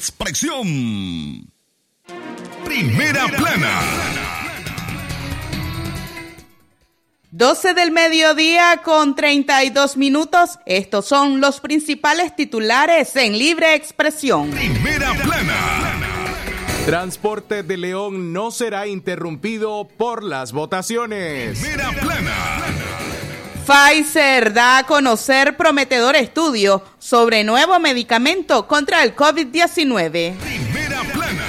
expresión. Primera plana. 12 del mediodía con 32 minutos. Estos son los principales titulares en libre expresión. Primera plana. Transporte de León no será interrumpido por las votaciones. Primera plana. Pfizer da a conocer prometedor estudio sobre nuevo medicamento contra el COVID-19. Primera plana.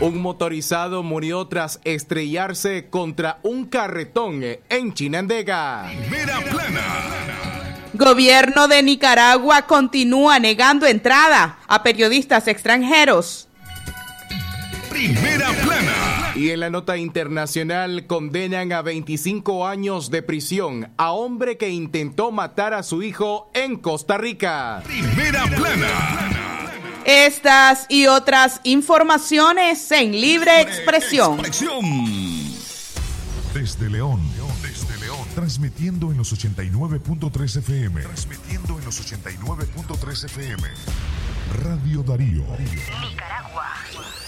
Un motorizado murió tras estrellarse contra un carretón en Chinandega. Primera plana. Gobierno de Nicaragua continúa negando entrada a periodistas extranjeros. Primera plana. Y en la nota internacional condenan a 25 años de prisión a hombre que intentó matar a su hijo en Costa Rica. Primera plana. Estas y otras informaciones en libre expresión. Desde León, desde León, transmitiendo en los 89.3 FM, transmitiendo en los 89.3 FM. Radio Darío. Con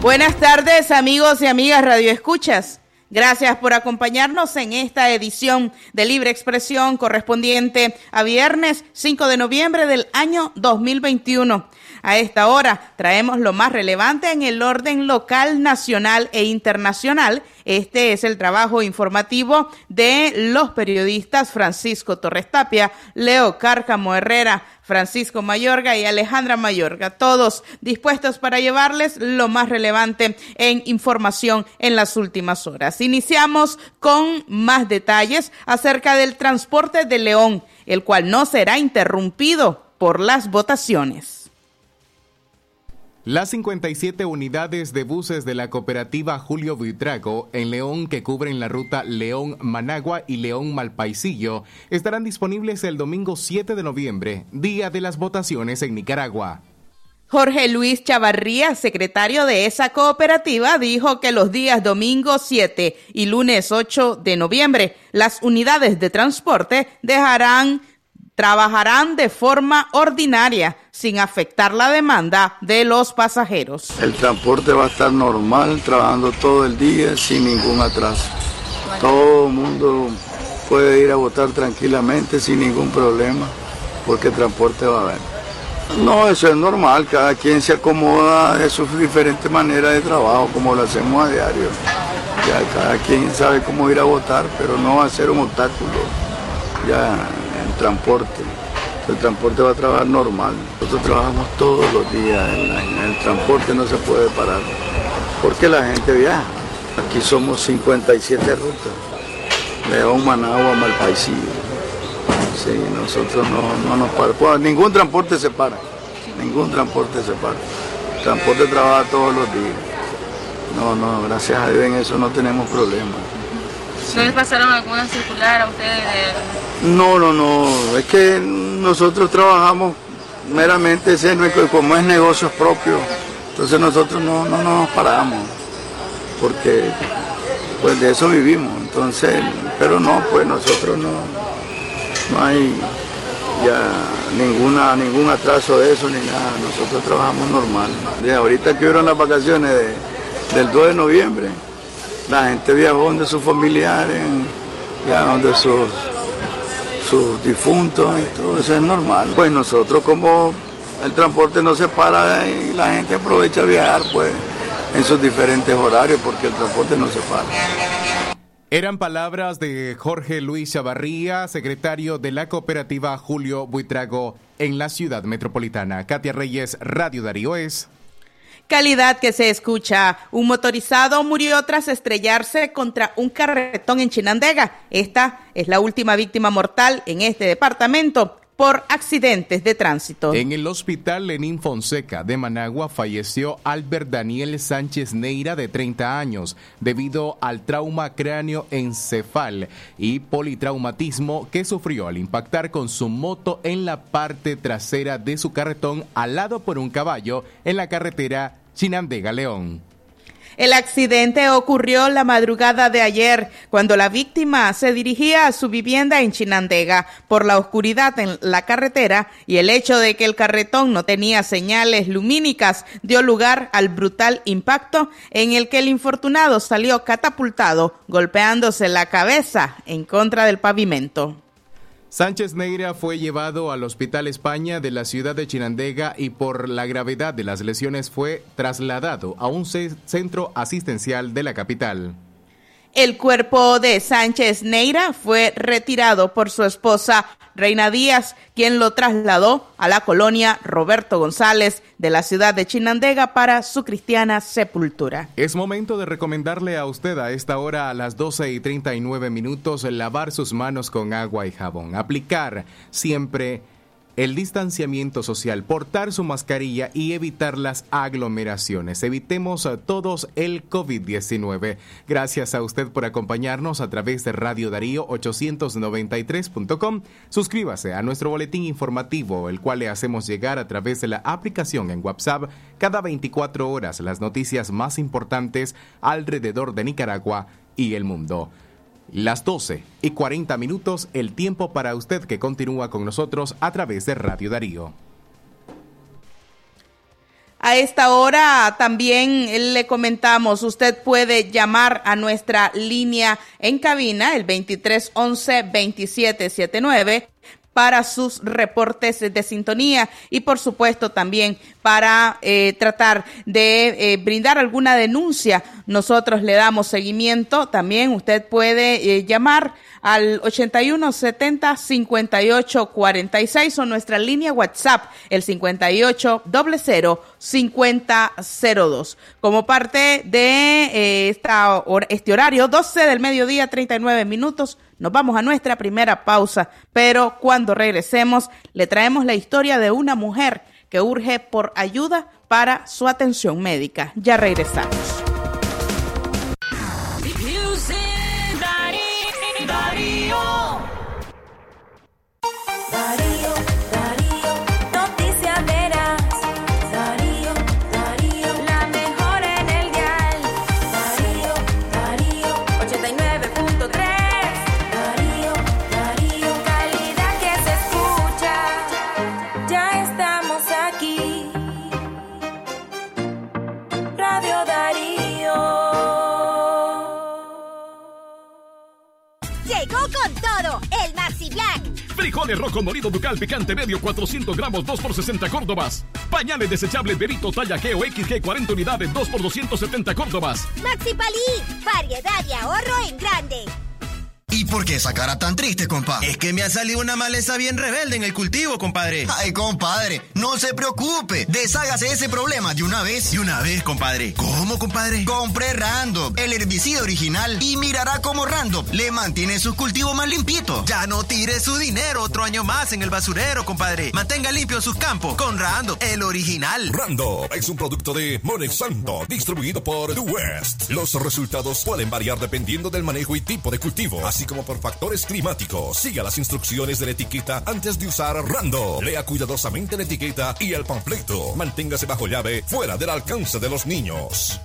Buenas tardes amigos y amigas Radio Escuchas. Gracias por acompañarnos en esta edición de Libre Expresión correspondiente a viernes 5 de noviembre del año 2021. A esta hora traemos lo más relevante en el orden local, nacional e internacional. Este es el trabajo informativo de los periodistas Francisco Torres Tapia, Leo Cárcamo Herrera, Francisco Mayorga y Alejandra Mayorga, todos dispuestos para llevarles lo más relevante en información en las últimas horas. Iniciamos con más detalles acerca del transporte de León, el cual no será interrumpido por las votaciones. Las 57 unidades de buses de la cooperativa Julio Buitrago en León que cubren la ruta León-Managua y León-Malpaisillo estarán disponibles el domingo 7 de noviembre, día de las votaciones en Nicaragua. Jorge Luis Chavarría, secretario de esa cooperativa, dijo que los días domingo 7 y lunes 8 de noviembre las unidades de transporte dejarán trabajarán de forma ordinaria sin afectar la demanda de los pasajeros. El transporte va a estar normal, trabajando todo el día sin ningún atraso. Todo el mundo puede ir a votar tranquilamente sin ningún problema, porque el transporte va a haber. No, eso es normal, cada quien se acomoda de sus diferentes maneras de trabajo, como lo hacemos a diario. Ya cada quien sabe cómo ir a votar, pero no va a ser un obstáculo. Ya el transporte. El transporte va a trabajar normal. Nosotros trabajamos todos los días, en, el transporte no se puede parar, porque la gente viaja. Aquí somos 57 rutas, León, Managua, Malpaisillo. Sí, nosotros no, no nos paramos, ningún transporte se para, ningún transporte se para. El transporte trabaja todos los días. No, no, gracias a Dios en eso no tenemos problemas. ¿No les pasaron alguna circular a ustedes? de- No, no, no, es que nosotros trabajamos meramente, ese como es negocios propios, entonces nosotros no, no nos paramos, porque pues de eso vivimos, entonces, pero no, pues nosotros no, no hay ya ninguna, ningún atraso de eso ni nada, nosotros trabajamos normal. De ahorita que fueron las vacaciones de- del 2 de noviembre, la gente viajó donde sus familiares, ya donde sus sus difuntos y todo eso es normal. Pues nosotros como el transporte no se para y la gente aprovecha a viajar pues en sus diferentes horarios porque el transporte no se para. Eran palabras de Jorge Luis Chavarría, secretario de la cooperativa Julio Buitrago en la ciudad metropolitana. Katia Reyes, Radio Darío es. Calidad que se escucha. Un motorizado murió tras estrellarse contra un carretón en Chinandega. Esta es la última víctima mortal en este departamento por accidentes de tránsito. En el hospital Lenín Fonseca de Managua falleció Albert Daniel Sánchez Neira de 30 años debido al trauma cráneo encefal y politraumatismo que sufrió al impactar con su moto en la parte trasera de su carretón al lado por un caballo en la carretera Chinandega León. El accidente ocurrió la madrugada de ayer, cuando la víctima se dirigía a su vivienda en Chinandega. Por la oscuridad en la carretera y el hecho de que el carretón no tenía señales lumínicas dio lugar al brutal impacto en el que el infortunado salió catapultado, golpeándose la cabeza en contra del pavimento. Sánchez Neira fue llevado al Hospital España de la ciudad de Chinandega y por la gravedad de las lesiones fue trasladado a un centro asistencial de la capital. El cuerpo de Sánchez Neira fue retirado por su esposa Reina Díaz, quien lo trasladó a la colonia Roberto González de la ciudad de Chinandega para su cristiana sepultura. Es momento de recomendarle a usted a esta hora a las 12 y 39 minutos lavar sus manos con agua y jabón, aplicar siempre el distanciamiento social, portar su mascarilla y evitar las aglomeraciones. Evitemos a todos el COVID-19. Gracias a usted por acompañarnos a través de Radio Darío 893.com. Suscríbase a nuestro boletín informativo, el cual le hacemos llegar a través de la aplicación en WhatsApp cada 24 horas las noticias más importantes alrededor de Nicaragua y el mundo. Las 12 y 40 minutos, el tiempo para usted que continúa con nosotros a través de Radio Darío. A esta hora también le comentamos, usted puede llamar a nuestra línea en cabina, el 2311 2779 para sus reportes de sintonía y por supuesto también para eh, tratar de eh, brindar alguna denuncia. Nosotros le damos seguimiento. También usted puede eh, llamar al 81 70 58 46 o nuestra línea WhatsApp el 58 00 50 02. Como parte de esta, este horario, 12 del mediodía, 39 minutos nos vamos a nuestra primera pausa, pero cuando regresemos le traemos la historia de una mujer que urge por ayuda para su atención médica. Ya regresamos. Rojo molido ducal picante medio 400 gramos 2 por 60 córdobas. Pañales desechables Berito talla G o XG 40 unidades 2 por 270 córdobas. Maxi Palí, variedad y ahorro en grande. ¿Y por qué esa cara tan triste, compa? Es que me ha salido una maleza bien rebelde en el cultivo, compadre. Ay, compadre, no se preocupe. Deshágase ese problema de una vez. De una vez, compadre. ¿Cómo, compadre? Compre Random, el herbicida original, y mirará cómo Random le mantiene sus cultivos más limpitos. Ya no tire su dinero otro año más en el basurero, compadre. Mantenga limpios sus campos con Random, el original. Random es un producto de Monexanto, distribuido por The West. Los resultados pueden variar dependiendo del manejo y tipo de cultivo así como por factores climáticos. Siga las instrucciones de la etiqueta antes de usar Rando. Lea cuidadosamente la etiqueta y el panfleto. Manténgase bajo llave, fuera del alcance de los niños.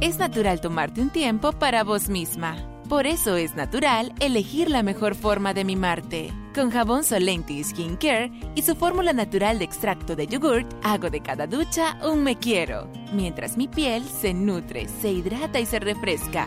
Es natural tomarte un tiempo para vos misma. Por eso es natural elegir la mejor forma de mimarte. Con jabón Solenti Skin Care y su fórmula natural de extracto de yogurt, hago de cada ducha un me quiero, mientras mi piel se nutre, se hidrata y se refresca.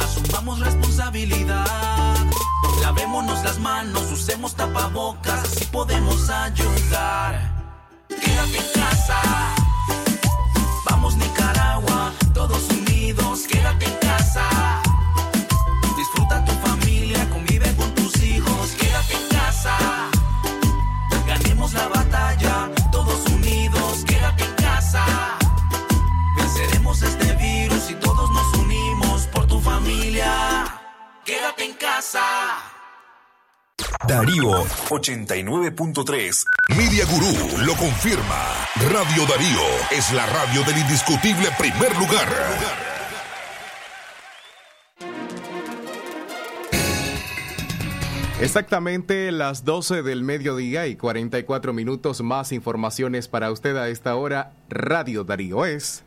asumamos responsabilidad. Lavémonos las manos, usemos tapabocas, así podemos ayudar. Quédate en casa. 89.3. Media Gurú lo confirma. Radio Darío es la radio del indiscutible primer lugar. Exactamente las 12 del mediodía y 44 minutos más informaciones para usted a esta hora. Radio Darío es...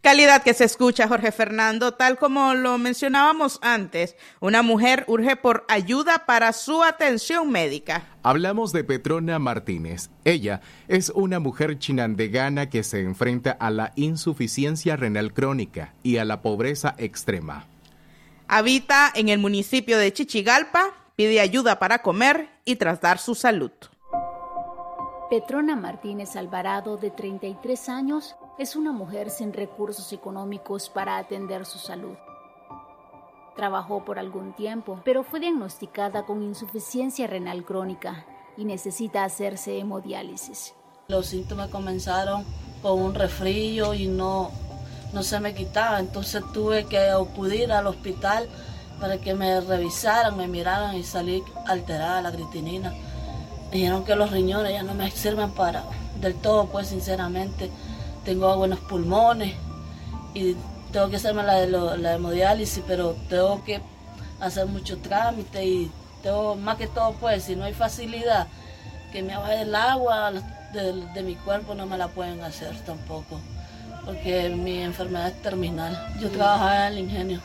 Calidad que se escucha, Jorge Fernando, tal como lo mencionábamos antes, una mujer urge por ayuda para su atención médica. Hablamos de Petrona Martínez. Ella es una mujer chinandegana que se enfrenta a la insuficiencia renal crónica y a la pobreza extrema. Habita en el municipio de Chichigalpa, pide ayuda para comer y tratar su salud. Petrona Martínez Alvarado, de 33 años, es una mujer sin recursos económicos para atender su salud. Trabajó por algún tiempo, pero fue diagnosticada con insuficiencia renal crónica y necesita hacerse hemodiálisis. Los síntomas comenzaron con un resfrío y no, no se me quitaba, entonces tuve que acudir al hospital para que me revisaran, me miraran y salí alterada la creatinina. Dijeron que los riñones ya no me sirven para del todo, pues sinceramente tengo buenos pulmones y tengo que hacerme la, de la hemodiálisis, pero tengo que hacer mucho trámite y tengo, más que todo, pues, si no hay facilidad que me vaya el agua de, de, mi cuerpo, no me la pueden hacer tampoco, porque mi enfermedad es terminal. Yo trabajaba en el ingenio,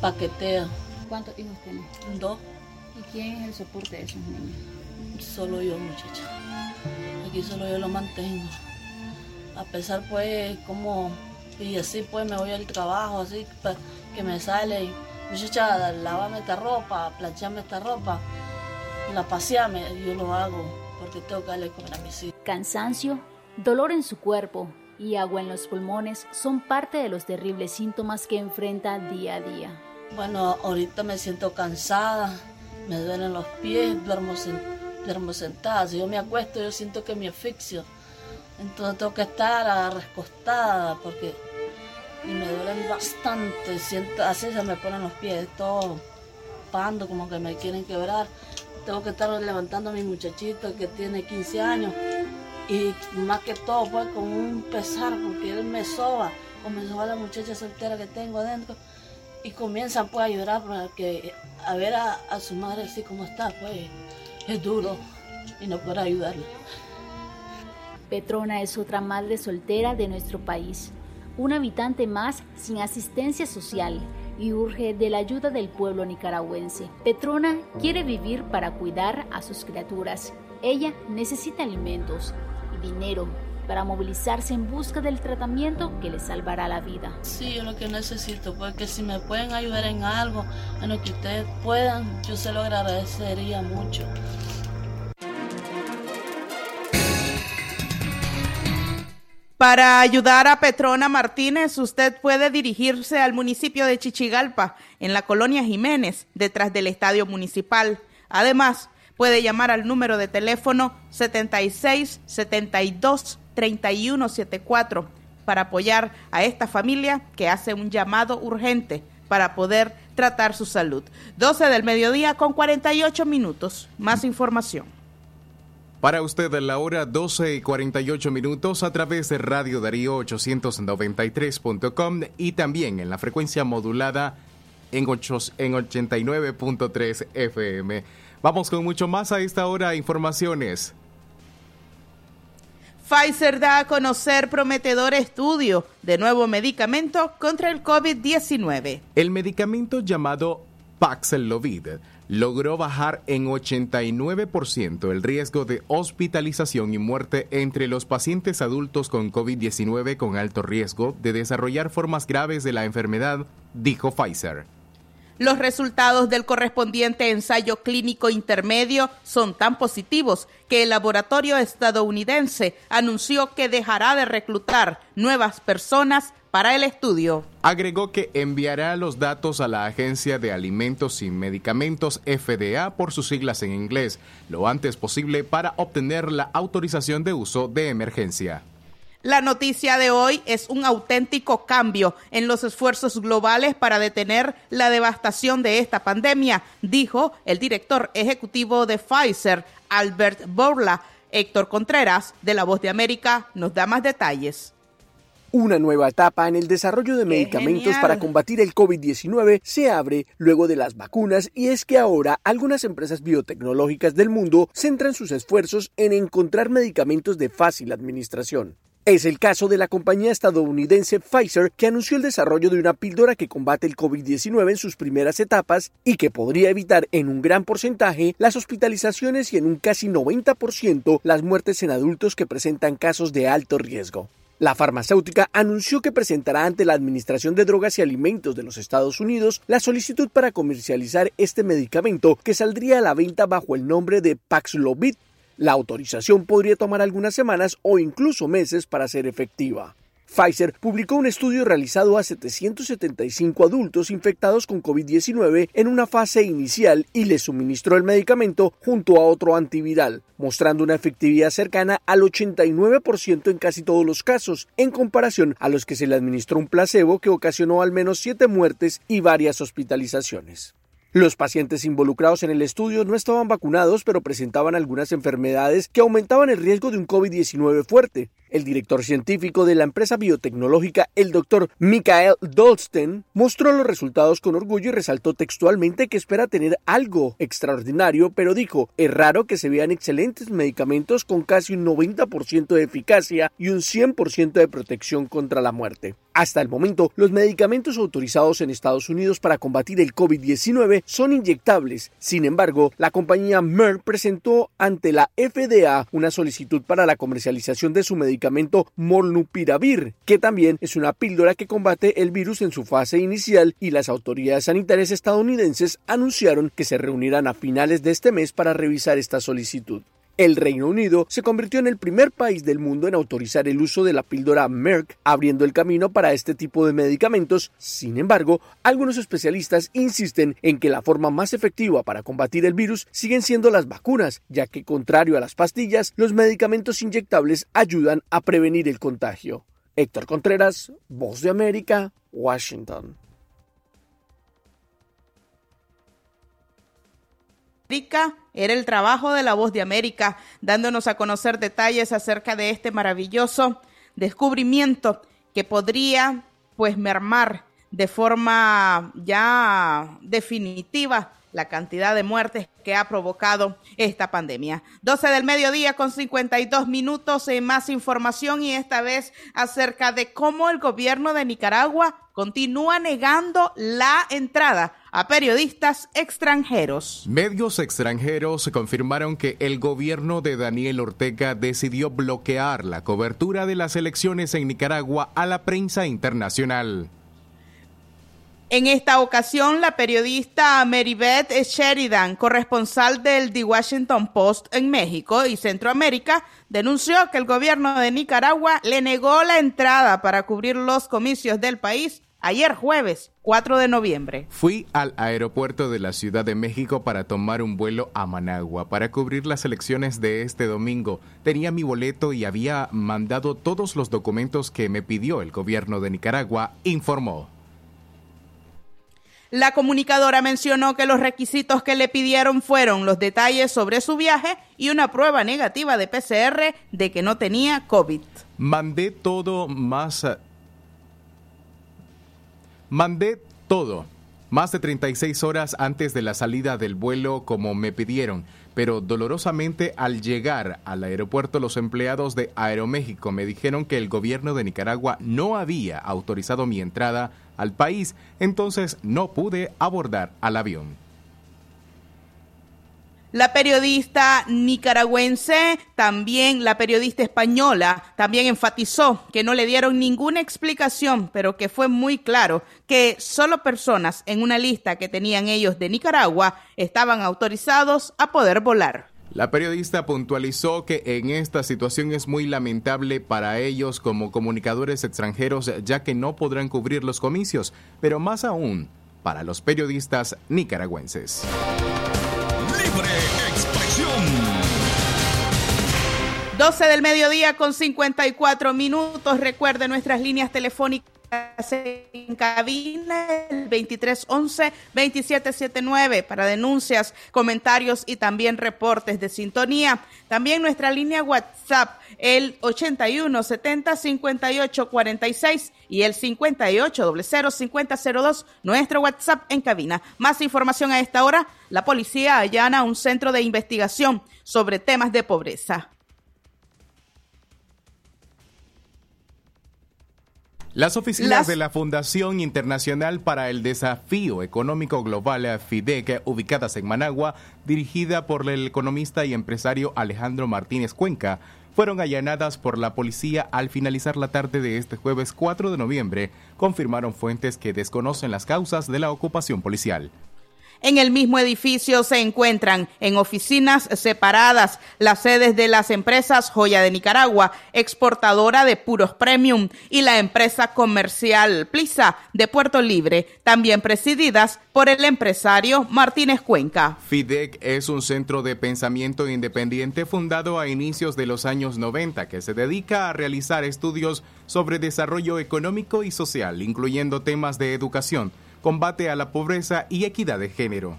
paqueteo. ¿Cuántos hijos tienes? Dos. ¿Y quién es el soporte de esos niños? Solo yo, muchacha. Aquí solo yo lo mantengo. A pesar, pues, como. Y así, pues, me voy al trabajo, así, que me sale. Y, muchacha, lávame esta ropa, planchame esta ropa, la paseame. Yo lo hago porque tengo que darle comer a mis hijos. Cansancio, dolor en su cuerpo y agua en los pulmones son parte de los terribles síntomas que enfrenta día a día. Bueno, ahorita me siento cansada, me duelen los pies, duermo sentado duermo sentada. Si yo me acuesto, yo siento que me asfixio. Entonces tengo que estar recostada porque me duelen bastante. Siento, así se me ponen los pies, todo pando, como que me quieren quebrar. Tengo que estar levantando a mi muchachito que tiene 15 años. Y más que todo, pues con un pesar, porque él me soba, o me soba la muchacha soltera que tengo adentro. Y comienzan pues a llorar para que, a ver a, a su madre así como está, pues es duro y no puedo ayudarle. Petrona es otra madre soltera de nuestro país, un habitante más sin asistencia social, y urge de la ayuda del pueblo nicaragüense. Petrona quiere vivir para cuidar a sus criaturas. Ella necesita alimentos y dinero para movilizarse en busca del tratamiento que le salvará la vida. Sí, yo lo que necesito, porque si me pueden ayudar en algo, en lo que ustedes puedan, yo se lo agradecería mucho. Para ayudar a Petrona Martínez, usted puede dirigirse al municipio de Chichigalpa, en la colonia Jiménez, detrás del estadio municipal. Además, puede llamar al número de teléfono 76 72 3174 para apoyar a esta familia que hace un llamado urgente para poder tratar su salud. 12 del mediodía con 48 minutos. Más información. Para usted la hora 12 y 48 minutos a través de Radio Darío 893.com y también en la frecuencia modulada en, 8, en 89.3 FM. Vamos con mucho más a esta hora. Informaciones. Pfizer da a conocer prometedor estudio de nuevo medicamento contra el COVID-19. El medicamento llamado Paxlovid logró bajar en 89% el riesgo de hospitalización y muerte entre los pacientes adultos con COVID-19 con alto riesgo de desarrollar formas graves de la enfermedad, dijo Pfizer. Los resultados del correspondiente ensayo clínico intermedio son tan positivos que el laboratorio estadounidense anunció que dejará de reclutar nuevas personas para el estudio. Agregó que enviará los datos a la Agencia de Alimentos y Medicamentos FDA por sus siglas en inglés lo antes posible para obtener la autorización de uso de emergencia. La noticia de hoy es un auténtico cambio en los esfuerzos globales para detener la devastación de esta pandemia, dijo el director ejecutivo de Pfizer, Albert Borla. Héctor Contreras, de La Voz de América, nos da más detalles. Una nueva etapa en el desarrollo de medicamentos para combatir el COVID-19 se abre luego de las vacunas y es que ahora algunas empresas biotecnológicas del mundo centran sus esfuerzos en encontrar medicamentos de fácil administración. Es el caso de la compañía estadounidense Pfizer que anunció el desarrollo de una píldora que combate el COVID-19 en sus primeras etapas y que podría evitar en un gran porcentaje las hospitalizaciones y en un casi 90% las muertes en adultos que presentan casos de alto riesgo. La farmacéutica anunció que presentará ante la Administración de Drogas y Alimentos de los Estados Unidos la solicitud para comercializar este medicamento que saldría a la venta bajo el nombre de Paxlovid la autorización podría tomar algunas semanas o incluso meses para ser efectiva. Pfizer publicó un estudio realizado a 775 adultos infectados con COVID-19 en una fase inicial y les suministró el medicamento junto a otro antiviral, mostrando una efectividad cercana al 89% en casi todos los casos, en comparación a los que se le administró un placebo que ocasionó al menos 7 muertes y varias hospitalizaciones. Los pacientes involucrados en el estudio no estaban vacunados, pero presentaban algunas enfermedades que aumentaban el riesgo de un COVID-19 fuerte. El director científico de la empresa biotecnológica, el doctor Michael Dolsten, mostró los resultados con orgullo y resaltó textualmente que espera tener algo extraordinario, pero dijo, es raro que se vean excelentes medicamentos con casi un 90% de eficacia y un 100% de protección contra la muerte. Hasta el momento, los medicamentos autorizados en Estados Unidos para combatir el COVID-19 son inyectables. Sin embargo, la compañía Merck presentó ante la FDA una solicitud para la comercialización de su medicamento medicamento Molnupiravir, que también es una píldora que combate el virus en su fase inicial y las autoridades sanitarias estadounidenses anunciaron que se reunirán a finales de este mes para revisar esta solicitud. El Reino Unido se convirtió en el primer país del mundo en autorizar el uso de la píldora Merck, abriendo el camino para este tipo de medicamentos. Sin embargo, algunos especialistas insisten en que la forma más efectiva para combatir el virus siguen siendo las vacunas, ya que contrario a las pastillas, los medicamentos inyectables ayudan a prevenir el contagio. Héctor Contreras, Voz de América, Washington. Era el trabajo de la voz de América, dándonos a conocer detalles acerca de este maravilloso descubrimiento que podría pues mermar de forma ya definitiva la cantidad de muertes que ha provocado esta pandemia. 12 del mediodía con 52 minutos en más información y esta vez acerca de cómo el gobierno de Nicaragua continúa negando la entrada a periodistas extranjeros. Medios extranjeros confirmaron que el gobierno de Daniel Ortega decidió bloquear la cobertura de las elecciones en Nicaragua a la prensa internacional. En esta ocasión, la periodista Beth Sheridan, corresponsal del The Washington Post en México y Centroamérica, denunció que el gobierno de Nicaragua le negó la entrada para cubrir los comicios del país ayer jueves 4 de noviembre. Fui al aeropuerto de la Ciudad de México para tomar un vuelo a Managua para cubrir las elecciones de este domingo. Tenía mi boleto y había mandado todos los documentos que me pidió el gobierno de Nicaragua, informó. La comunicadora mencionó que los requisitos que le pidieron fueron los detalles sobre su viaje y una prueba negativa de PCR de que no tenía COVID. Mandé todo más... Mandé todo más de 36 horas antes de la salida del vuelo como me pidieron, pero dolorosamente al llegar al aeropuerto los empleados de Aeroméxico me dijeron que el gobierno de Nicaragua no había autorizado mi entrada al país, entonces no pude abordar al avión. La periodista nicaragüense, también la periodista española, también enfatizó que no le dieron ninguna explicación, pero que fue muy claro que solo personas en una lista que tenían ellos de Nicaragua estaban autorizados a poder volar. La periodista puntualizó que en esta situación es muy lamentable para ellos como comunicadores extranjeros ya que no podrán cubrir los comicios, pero más aún para los periodistas nicaragüenses. Libre expresión. 12 del mediodía con 54 minutos. Recuerde nuestras líneas telefónicas en cabina el 2311-2779 para denuncias, comentarios y también reportes de sintonía. También nuestra línea WhatsApp el 8170-5846 y el 5800-5002, nuestro WhatsApp en cabina. Más información a esta hora, la policía allana un centro de investigación sobre temas de pobreza. Las oficinas de la Fundación Internacional para el Desafío Económico Global FIDEC, ubicadas en Managua, dirigida por el economista y empresario Alejandro Martínez Cuenca, fueron allanadas por la policía al finalizar la tarde de este jueves 4 de noviembre, confirmaron fuentes que desconocen las causas de la ocupación policial. En el mismo edificio se encuentran en oficinas separadas las sedes de las empresas Joya de Nicaragua, exportadora de puros premium, y la empresa comercial Plisa de Puerto Libre, también presididas por el empresario Martínez Cuenca. FIDEC es un centro de pensamiento independiente fundado a inicios de los años 90 que se dedica a realizar estudios sobre desarrollo económico y social, incluyendo temas de educación combate a la pobreza y equidad de género.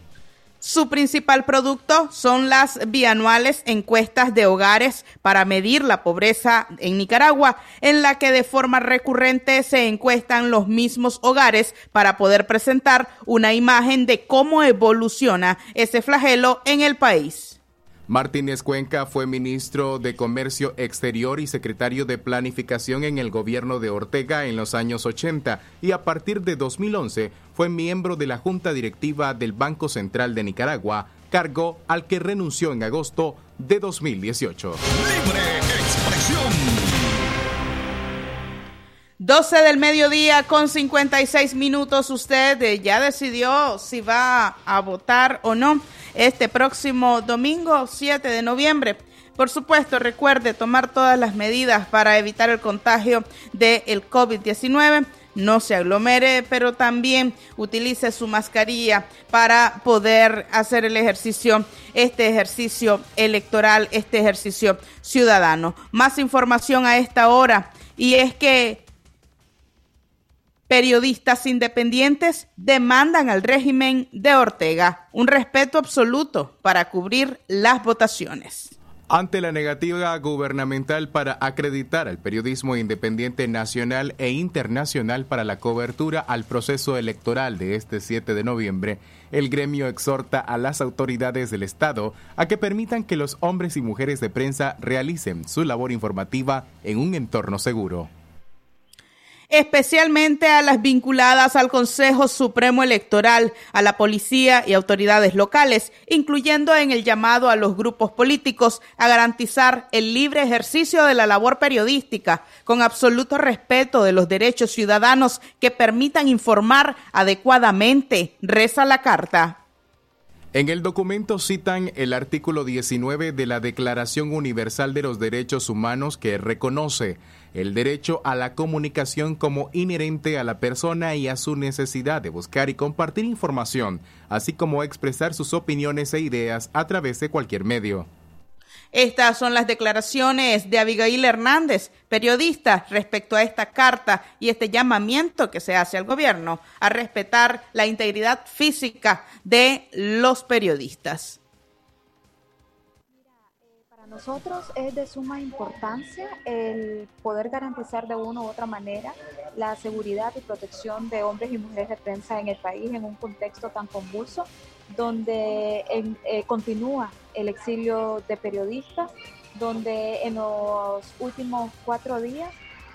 Su principal producto son las bianuales encuestas de hogares para medir la pobreza en Nicaragua, en la que de forma recurrente se encuestan los mismos hogares para poder presentar una imagen de cómo evoluciona ese flagelo en el país. Martínez Cuenca fue ministro de Comercio Exterior y secretario de Planificación en el gobierno de Ortega en los años 80 y a partir de 2011 fue miembro de la Junta Directiva del Banco Central de Nicaragua, cargo al que renunció en agosto de 2018. Libre expresión. 12 del mediodía con 56 minutos. Usted ya decidió si va a votar o no este próximo domingo 7 de noviembre. Por supuesto, recuerde tomar todas las medidas para evitar el contagio del COVID-19. No se aglomere, pero también utilice su mascarilla para poder hacer el ejercicio, este ejercicio electoral, este ejercicio ciudadano. Más información a esta hora y es que Periodistas independientes demandan al régimen de Ortega un respeto absoluto para cubrir las votaciones. Ante la negativa gubernamental para acreditar al periodismo independiente nacional e internacional para la cobertura al proceso electoral de este 7 de noviembre, el gremio exhorta a las autoridades del Estado a que permitan que los hombres y mujeres de prensa realicen su labor informativa en un entorno seguro especialmente a las vinculadas al Consejo Supremo Electoral, a la policía y autoridades locales, incluyendo en el llamado a los grupos políticos a garantizar el libre ejercicio de la labor periodística, con absoluto respeto de los derechos ciudadanos que permitan informar adecuadamente, reza la carta. En el documento citan el artículo 19 de la Declaración Universal de los Derechos Humanos que reconoce el derecho a la comunicación como inherente a la persona y a su necesidad de buscar y compartir información, así como expresar sus opiniones e ideas a través de cualquier medio. Estas son las declaraciones de Abigail Hernández, periodista, respecto a esta carta y este llamamiento que se hace al gobierno a respetar la integridad física de los periodistas. Nosotros es de suma importancia el poder garantizar de una u otra manera la seguridad y protección de hombres y mujeres de prensa en el país en un contexto tan convulso donde eh, continúa el exilio de periodistas, donde en los últimos cuatro días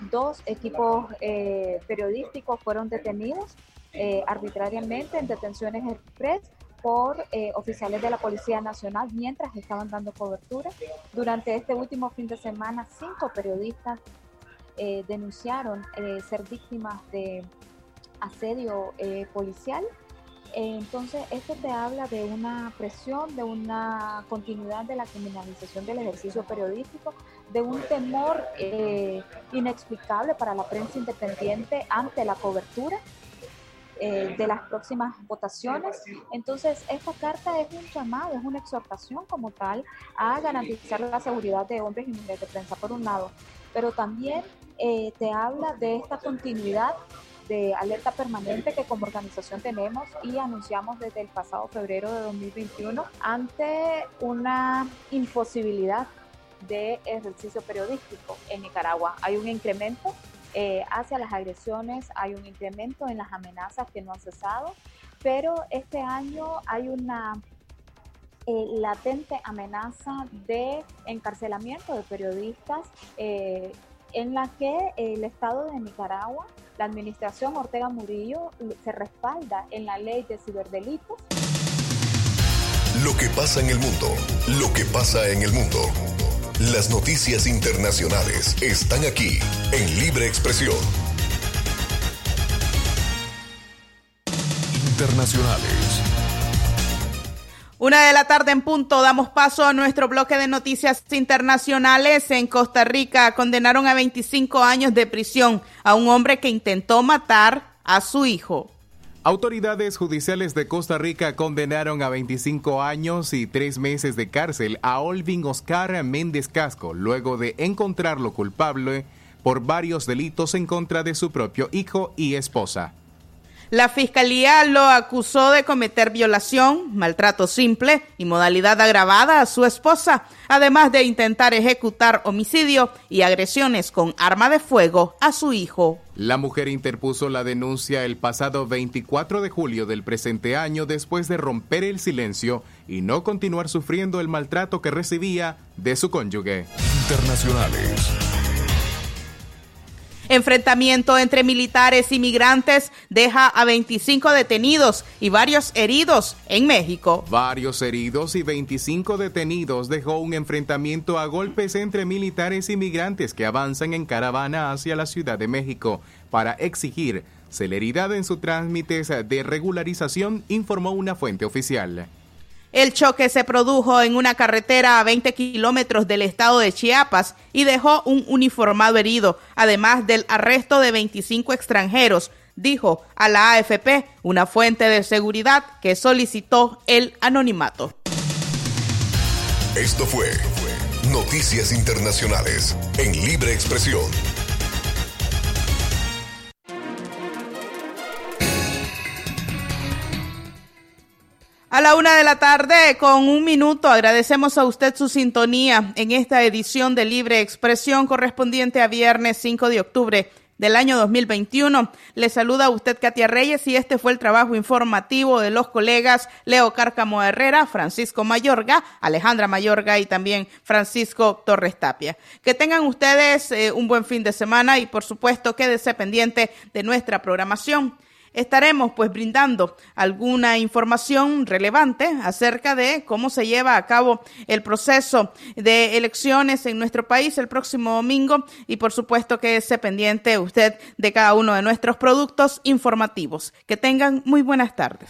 dos equipos eh, periodísticos fueron detenidos eh, arbitrariamente en detenciones express por eh, oficiales de la Policía Nacional mientras estaban dando cobertura. Durante este último fin de semana, cinco periodistas denunciaron ser víctimas de asedio policial. Entonces, esto te habla de una presión, de una continuidad de la criminalización del ejercicio periodístico, de un temor inexplicable para la prensa independiente ante la cobertura eh, de las próximas votaciones. Entonces, esta carta es un llamado, es una exhortación como tal a garantizar la seguridad de hombres y mujeres de prensa, por un lado, pero también eh, te habla de esta continuidad de alerta permanente que como organización tenemos y anunciamos desde el pasado febrero de 2021 ante una imposibilidad de ejercicio periodístico en Nicaragua. Hay un incremento eh, hacia las agresiones, hay un incremento en las amenazas que no han cesado, pero este año hay una eh, latente amenaza de encarcelamiento de periodistas eh, en la que el Estado de Nicaragua, la administración Ortega Murillo, se respalda en la ley de ciberdelitos. Lo que pasa en el mundo, lo que pasa en el mundo. Las noticias internacionales están aquí en Libre Expresión. Internacionales. Una de la tarde en punto, damos paso a nuestro bloque de noticias internacionales. En Costa Rica condenaron a 25 años de prisión a un hombre que intentó matar a su hijo. Autoridades judiciales de Costa Rica condenaron a 25 años y 3 meses de cárcel a Olvin Oscar Méndez Casco luego de encontrarlo culpable por varios delitos en contra de su propio hijo y esposa. La fiscalía lo acusó de cometer violación, maltrato simple y modalidad agravada a su esposa, además de intentar ejecutar homicidio y agresiones con arma de fuego a su hijo. La mujer interpuso la denuncia el pasado 24 de julio del presente año después de romper el silencio y no continuar sufriendo el maltrato que recibía de su cónyuge. Internacionales. Enfrentamiento entre militares y migrantes deja a 25 detenidos y varios heridos en México. Varios heridos y 25 detenidos dejó un enfrentamiento a golpes entre militares y migrantes que avanzan en caravana hacia la Ciudad de México para exigir celeridad en sus trámites de regularización, informó una fuente oficial. El choque se produjo en una carretera a 20 kilómetros del estado de Chiapas y dejó un uniformado herido, además del arresto de 25 extranjeros, dijo a la AFP una fuente de seguridad que solicitó el anonimato. Esto fue Noticias Internacionales en Libre Expresión. A la una de la tarde, con un minuto, agradecemos a usted su sintonía en esta edición de Libre Expresión correspondiente a viernes 5 de octubre del año 2021. Le saluda a usted Katia Reyes y este fue el trabajo informativo de los colegas Leo Cárcamo Herrera, Francisco Mayorga, Alejandra Mayorga y también Francisco Torres Tapia. Que tengan ustedes eh, un buen fin de semana y por supuesto quédese pendiente de nuestra programación estaremos pues brindando alguna información relevante acerca de cómo se lleva a cabo el proceso de elecciones en nuestro país el próximo domingo y por supuesto que esté pendiente usted de cada uno de nuestros productos informativos. Que tengan muy buenas tardes.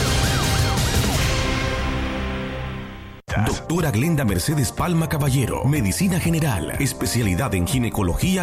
Doctora Glenda Mercedes Palma Caballero, Medicina General, especialidad en ginecología